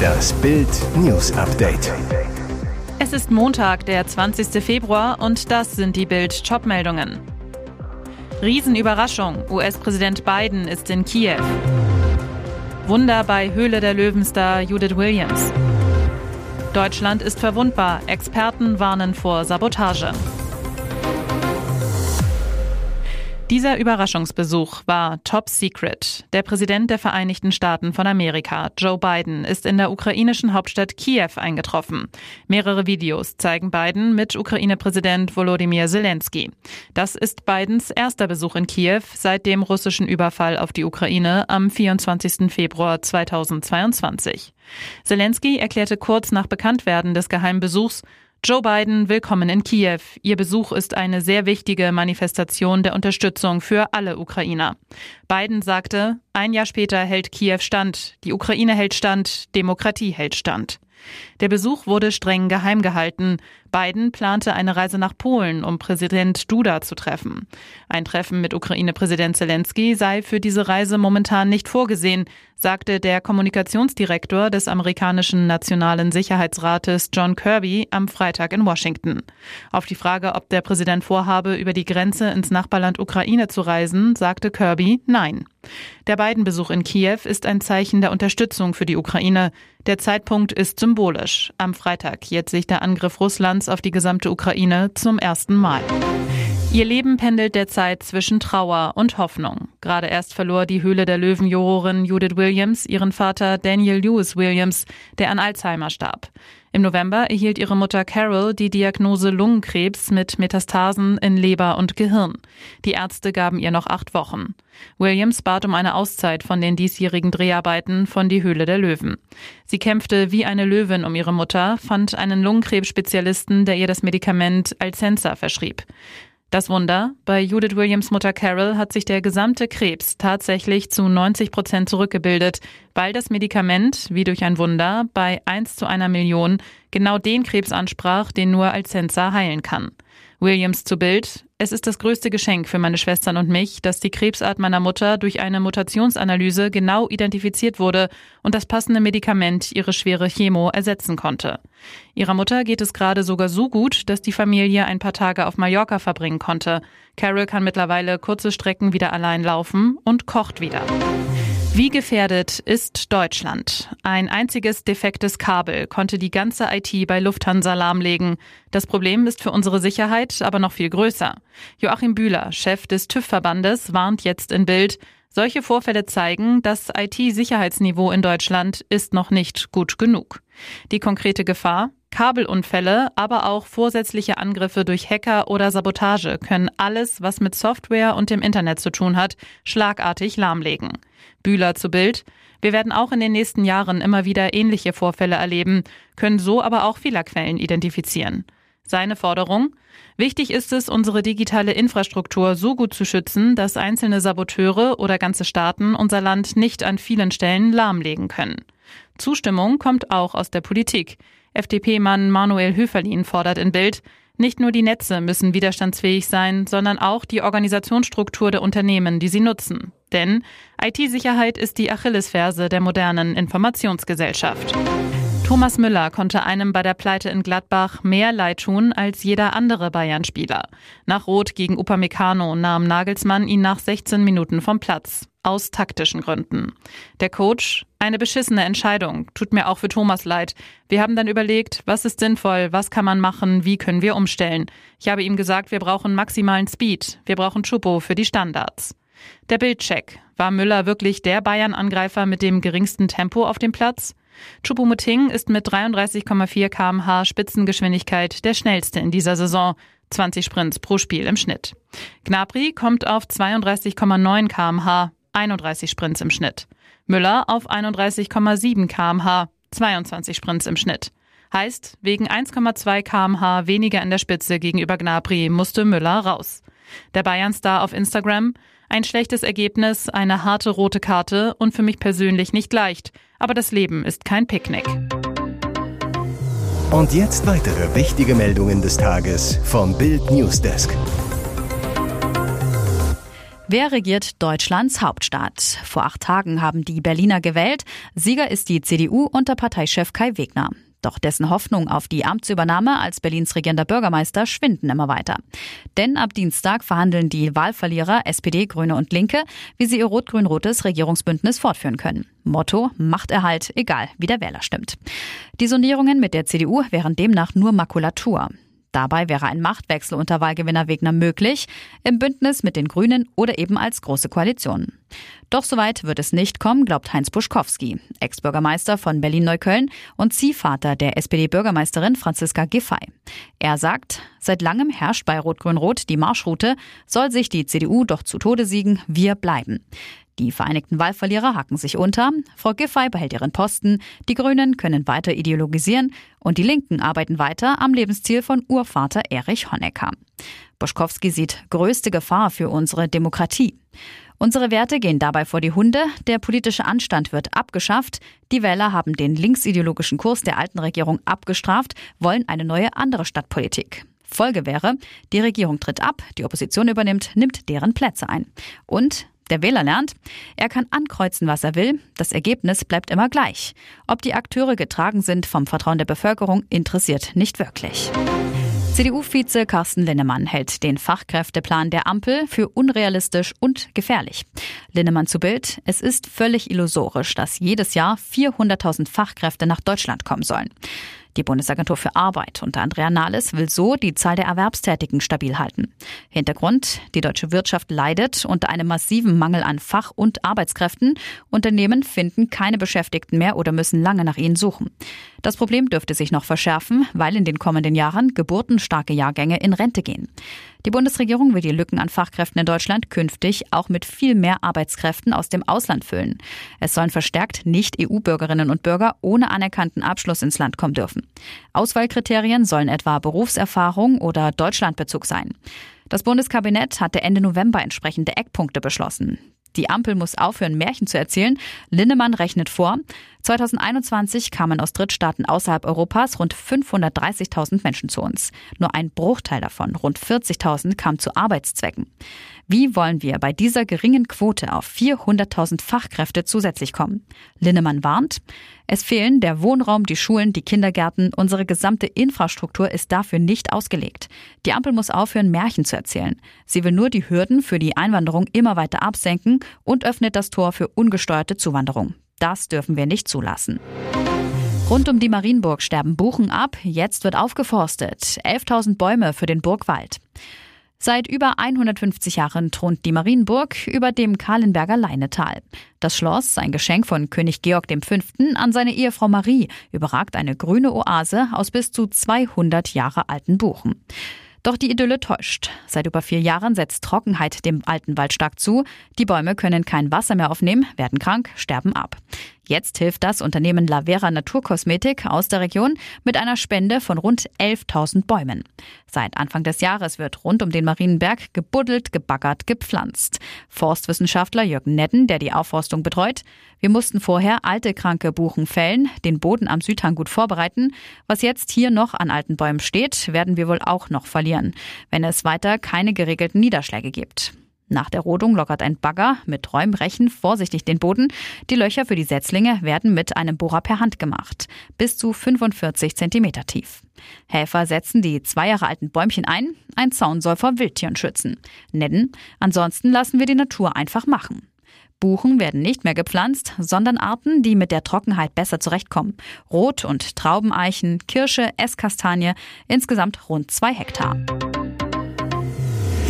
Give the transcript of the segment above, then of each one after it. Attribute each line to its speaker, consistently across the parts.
Speaker 1: Das Bild News Update.
Speaker 2: Es ist Montag, der 20. Februar und das sind die Bild Top-Meldungen. Riesenüberraschung. US-Präsident Biden ist in Kiew. Wunder bei Höhle der Löwenstar Judith Williams. Deutschland ist verwundbar. Experten warnen vor Sabotage. Dieser Überraschungsbesuch war top secret. Der Präsident der Vereinigten Staaten von Amerika, Joe Biden, ist in der ukrainischen Hauptstadt Kiew eingetroffen. Mehrere Videos zeigen Biden mit Ukraine-Präsident Volodymyr Zelensky. Das ist Bidens erster Besuch in Kiew seit dem russischen Überfall auf die Ukraine am 24. Februar 2022. Zelensky erklärte kurz nach Bekanntwerden des Geheimbesuchs, Joe Biden, willkommen in Kiew. Ihr Besuch ist eine sehr wichtige Manifestation der Unterstützung für alle Ukrainer. Biden sagte, ein Jahr später hält Kiew stand, die Ukraine hält stand, Demokratie hält stand. Der Besuch wurde streng geheim gehalten. Biden plante eine Reise nach Polen, um Präsident Duda zu treffen. Ein Treffen mit Ukraine-Präsident Zelensky sei für diese Reise momentan nicht vorgesehen, sagte der Kommunikationsdirektor des amerikanischen Nationalen Sicherheitsrates John Kirby am Freitag in Washington. Auf die Frage, ob der Präsident vorhabe, über die Grenze ins Nachbarland Ukraine zu reisen, sagte Kirby Nein. Der Biden-Besuch in Kiew ist ein Zeichen der Unterstützung für die Ukraine. Der Zeitpunkt ist symbolisch. Am Freitag jährt sich der Angriff Russlands auf die gesamte Ukraine zum ersten Mal. Ihr Leben pendelt derzeit zwischen Trauer und Hoffnung. Gerade erst verlor die Höhle der Löwen-Jurorin Judith Williams ihren Vater Daniel Lewis Williams, der an Alzheimer starb. Im November erhielt ihre Mutter Carol die Diagnose Lungenkrebs mit Metastasen in Leber und Gehirn. Die Ärzte gaben ihr noch acht Wochen. Williams bat um eine Auszeit von den diesjährigen Dreharbeiten von Die Höhle der Löwen. Sie kämpfte wie eine Löwin um ihre Mutter, fand einen Lungenkrebsspezialisten, der ihr das Medikament Alcensa verschrieb. Das Wunder, bei Judith Williams Mutter Carol hat sich der gesamte Krebs tatsächlich zu 90 Prozent zurückgebildet, weil das Medikament, wie durch ein Wunder, bei 1 zu einer Million genau den Krebs ansprach, den nur Alcensa heilen kann. Williams zu Bild. Es ist das größte Geschenk für meine Schwestern und mich, dass die Krebsart meiner Mutter durch eine Mutationsanalyse genau identifiziert wurde und das passende Medikament ihre schwere Chemo ersetzen konnte. Ihrer Mutter geht es gerade sogar so gut, dass die Familie ein paar Tage auf Mallorca verbringen konnte. Carol kann mittlerweile kurze Strecken wieder allein laufen und kocht wieder. Wie gefährdet ist Deutschland? Ein einziges defektes Kabel konnte die ganze IT bei Lufthansa lahmlegen. Das Problem ist für unsere Sicherheit aber noch viel größer. Joachim Bühler, Chef des TÜV-Verbandes, warnt jetzt in Bild, solche Vorfälle zeigen, das IT-Sicherheitsniveau in Deutschland ist noch nicht gut genug. Die konkrete Gefahr? Kabelunfälle, aber auch vorsätzliche Angriffe durch Hacker oder Sabotage können alles, was mit Software und dem Internet zu tun hat, schlagartig lahmlegen. Bühler zu Bild. Wir werden auch in den nächsten Jahren immer wieder ähnliche Vorfälle erleben, können so aber auch Fehlerquellen identifizieren. Seine Forderung? Wichtig ist es, unsere digitale Infrastruktur so gut zu schützen, dass einzelne Saboteure oder ganze Staaten unser Land nicht an vielen Stellen lahmlegen können. Zustimmung kommt auch aus der Politik. FDP-Mann Manuel Höferlin fordert in Bild, nicht nur die Netze müssen widerstandsfähig sein, sondern auch die Organisationsstruktur der Unternehmen, die sie nutzen. Denn IT-Sicherheit ist die Achillesferse der modernen Informationsgesellschaft. Thomas Müller konnte einem bei der Pleite in Gladbach mehr Leid tun als jeder andere Bayern-Spieler. Nach Rot gegen Upamecano nahm Nagelsmann ihn nach 16 Minuten vom Platz. Aus taktischen Gründen. Der Coach, eine beschissene Entscheidung, tut mir auch für Thomas leid. Wir haben dann überlegt, was ist sinnvoll, was kann man machen, wie können wir umstellen. Ich habe ihm gesagt, wir brauchen maximalen Speed, wir brauchen Chupo für die Standards. Der Bildcheck. War Müller wirklich der Bayern-Angreifer mit dem geringsten Tempo auf dem Platz? Choupo-Moting ist mit 33,4 kmh Spitzengeschwindigkeit der schnellste in dieser Saison. 20 Sprints pro Spiel im Schnitt. Gnabry kommt auf 32,9 kmh, 31 Sprints im Schnitt. Müller auf 31,7 kmh, 22 Sprints im Schnitt. Heißt, wegen 1,2 kmh weniger in der Spitze gegenüber Gnabry musste Müller raus. Der Bayern-Star auf Instagram, ein schlechtes Ergebnis, eine harte rote Karte und für mich persönlich nicht leicht. Aber das Leben ist kein Picknick.
Speaker 1: Und jetzt weitere wichtige Meldungen des Tages vom Bild Newsdesk.
Speaker 3: Wer regiert Deutschlands Hauptstadt? Vor acht Tagen haben die Berliner gewählt. Sieger ist die CDU unter Parteichef Kai Wegner. Doch dessen Hoffnung auf die Amtsübernahme als Berlins regierender Bürgermeister schwinden immer weiter. Denn ab Dienstag verhandeln die Wahlverlierer SPD, Grüne und Linke, wie sie ihr rot-grün-rotes Regierungsbündnis fortführen können. Motto Machterhalt, egal wie der Wähler stimmt. Die Sondierungen mit der CDU wären demnach nur Makulatur. Dabei wäre ein Machtwechsel unter Wahlgewinner Wegner möglich, im Bündnis mit den Grünen oder eben als große Koalition. Doch soweit wird es nicht kommen, glaubt Heinz Buschkowski, Ex-Bürgermeister von Berlin-Neukölln und Ziehvater der SPD-Bürgermeisterin Franziska Giffey. Er sagt, seit langem herrscht bei Rot-Grün-Rot die Marschroute, soll sich die CDU doch zu Tode siegen, wir bleiben. Die Vereinigten Wahlverlierer hacken sich unter. Frau Giffey behält ihren Posten. Die Grünen können weiter ideologisieren. Und die Linken arbeiten weiter am Lebensziel von Urvater Erich Honecker. Boschkowski sieht größte Gefahr für unsere Demokratie. Unsere Werte gehen dabei vor die Hunde, der politische Anstand wird abgeschafft, die Wähler haben den linksideologischen Kurs der alten Regierung abgestraft, wollen eine neue andere Stadtpolitik. Folge wäre, die Regierung tritt ab, die Opposition übernimmt, nimmt deren Plätze ein. Und der Wähler lernt, er kann ankreuzen, was er will. Das Ergebnis bleibt immer gleich. Ob die Akteure getragen sind vom Vertrauen der Bevölkerung, interessiert nicht wirklich. CDU-Vize Carsten Linnemann hält den Fachkräfteplan der Ampel für unrealistisch und gefährlich. Linnemann zu Bild, es ist völlig illusorisch, dass jedes Jahr 400.000 Fachkräfte nach Deutschland kommen sollen. Die Bundesagentur für Arbeit unter Andrea Nahles will so die Zahl der Erwerbstätigen stabil halten. Hintergrund, die deutsche Wirtschaft leidet unter einem massiven Mangel an Fach- und Arbeitskräften. Unternehmen finden keine Beschäftigten mehr oder müssen lange nach ihnen suchen. Das Problem dürfte sich noch verschärfen, weil in den kommenden Jahren geburtenstarke Jahrgänge in Rente gehen. Die Bundesregierung will die Lücken an Fachkräften in Deutschland künftig auch mit viel mehr Arbeitskräften aus dem Ausland füllen. Es sollen verstärkt Nicht-EU-Bürgerinnen und Bürger ohne anerkannten Abschluss ins Land kommen dürfen. Auswahlkriterien sollen etwa Berufserfahrung oder Deutschlandbezug sein. Das Bundeskabinett hatte Ende November entsprechende Eckpunkte beschlossen. Die Ampel muss aufhören, Märchen zu erzählen. Linnemann rechnet vor. 2021 kamen aus Drittstaaten außerhalb Europas rund 530.000 Menschen zu uns. Nur ein Bruchteil davon, rund 40.000, kam zu Arbeitszwecken. Wie wollen wir bei dieser geringen Quote auf 400.000 Fachkräfte zusätzlich kommen? Linnemann warnt, es fehlen der Wohnraum, die Schulen, die Kindergärten, unsere gesamte Infrastruktur ist dafür nicht ausgelegt. Die Ampel muss aufhören, Märchen zu erzählen. Sie will nur die Hürden für die Einwanderung immer weiter absenken und öffnet das Tor für ungesteuerte Zuwanderung. Das dürfen wir nicht zulassen. Rund um die Marienburg sterben Buchen ab. Jetzt wird aufgeforstet. 11.000 Bäume für den Burgwald. Seit über 150 Jahren thront die Marienburg über dem Kahlenberger Leinetal. Das Schloss, ein Geschenk von König Georg V. an seine Ehefrau Marie, überragt eine grüne Oase aus bis zu 200 Jahre alten Buchen. Doch die Idylle täuscht. Seit über vier Jahren setzt Trockenheit dem alten Wald stark zu. Die Bäume können kein Wasser mehr aufnehmen, werden krank, sterben ab. Jetzt hilft das Unternehmen Lavera Naturkosmetik aus der Region mit einer Spende von rund 11.000 Bäumen. Seit Anfang des Jahres wird rund um den Marienberg gebuddelt, gebaggert, gepflanzt. Forstwissenschaftler Jürgen Nedden, der die Aufforstung betreut, wir mussten vorher alte kranke Buchen fällen, den Boden am Südhang gut vorbereiten. Was jetzt hier noch an alten Bäumen steht, werden wir wohl auch noch verlieren, wenn es weiter keine geregelten Niederschläge gibt. Nach der Rodung lockert ein Bagger mit Räumrechen vorsichtig den Boden. Die Löcher für die Setzlinge werden mit einem Bohrer per Hand gemacht, bis zu 45 Zentimeter tief. Helfer setzen die zwei Jahre alten Bäumchen ein. Ein Zaun soll vor Wildtieren schützen. Nedden, ansonsten lassen wir die Natur einfach machen. Buchen werden nicht mehr gepflanzt, sondern Arten, die mit der Trockenheit besser zurechtkommen. Rot- und Traubeneichen, Kirsche, Esskastanie, insgesamt rund zwei Hektar.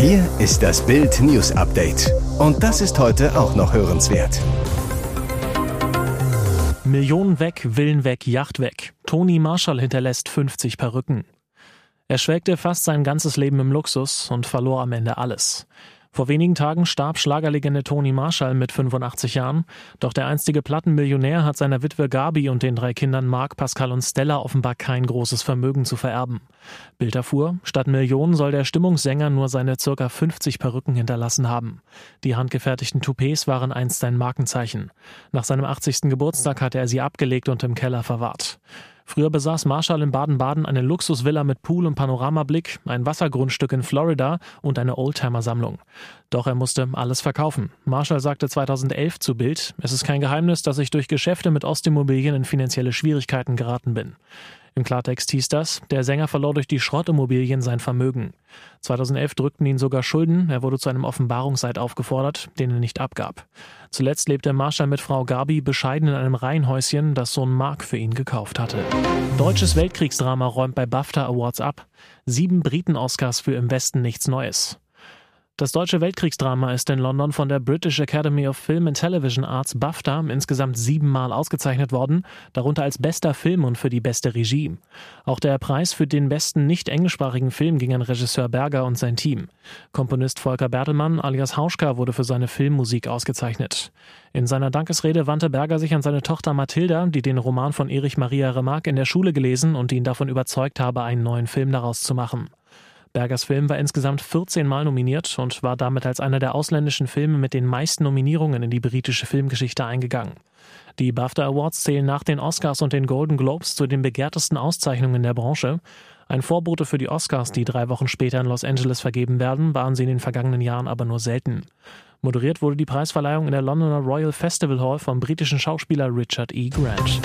Speaker 1: Hier ist das Bild News Update. Und das ist heute auch noch hörenswert.
Speaker 4: Millionen weg, Willen weg, Yacht weg. Toni Marshall hinterlässt 50 Perücken. Er schwelgte fast sein ganzes Leben im Luxus und verlor am Ende alles. Vor wenigen Tagen starb Schlagerlegende Toni Marshall mit 85 Jahren, doch der einstige Plattenmillionär hat seiner Witwe Gabi und den drei Kindern Marc, Pascal und Stella offenbar kein großes Vermögen zu vererben. Bild erfuhr, statt Millionen soll der Stimmungssänger nur seine circa 50 Perücken hinterlassen haben. Die handgefertigten Toupets waren einst sein Markenzeichen. Nach seinem 80. Geburtstag hatte er sie abgelegt und im Keller verwahrt. Früher besaß Marshall in Baden-Baden eine Luxusvilla mit Pool und Panoramablick, ein Wassergrundstück in Florida und eine Oldtimer-Sammlung. Doch er musste alles verkaufen. Marshall sagte 2011 zu Bild, es ist kein Geheimnis, dass ich durch Geschäfte mit Ostimmobilien in finanzielle Schwierigkeiten geraten bin. Im Klartext hieß das, der Sänger verlor durch die Schrottimmobilien sein Vermögen. 2011 drückten ihn sogar Schulden, er wurde zu einem Offenbarungseid aufgefordert, den er nicht abgab. Zuletzt lebte Marshall mit Frau Gabi bescheiden in einem Reihenhäuschen, das Sohn Mark für ihn gekauft hatte. Deutsches Weltkriegsdrama räumt bei BAFTA Awards ab. Sieben Briten-Oscars für Im Westen nichts Neues. Das deutsche Weltkriegsdrama ist in London von der British Academy of Film and Television Arts BAFTA insgesamt siebenmal ausgezeichnet worden, darunter als bester Film und für die beste Regie. Auch der Preis für den besten nicht englischsprachigen Film ging an Regisseur Berger und sein Team. Komponist Volker Bertelmann alias Hauschka wurde für seine Filmmusik ausgezeichnet. In seiner Dankesrede wandte Berger sich an seine Tochter Mathilda, die den Roman von Erich Maria Remarque in der Schule gelesen und ihn davon überzeugt habe, einen neuen Film daraus zu machen. Bergers Film war insgesamt 14 Mal nominiert und war damit als einer der ausländischen Filme mit den meisten Nominierungen in die britische Filmgeschichte eingegangen. Die BAFTA Awards zählen nach den Oscars und den Golden Globes zu den begehrtesten Auszeichnungen der Branche. Ein Vorbote für die Oscars, die drei Wochen später in Los Angeles vergeben werden, waren sie in den vergangenen Jahren aber nur selten. Moderiert wurde die Preisverleihung in der Londoner Royal Festival Hall vom britischen Schauspieler Richard E. Grant.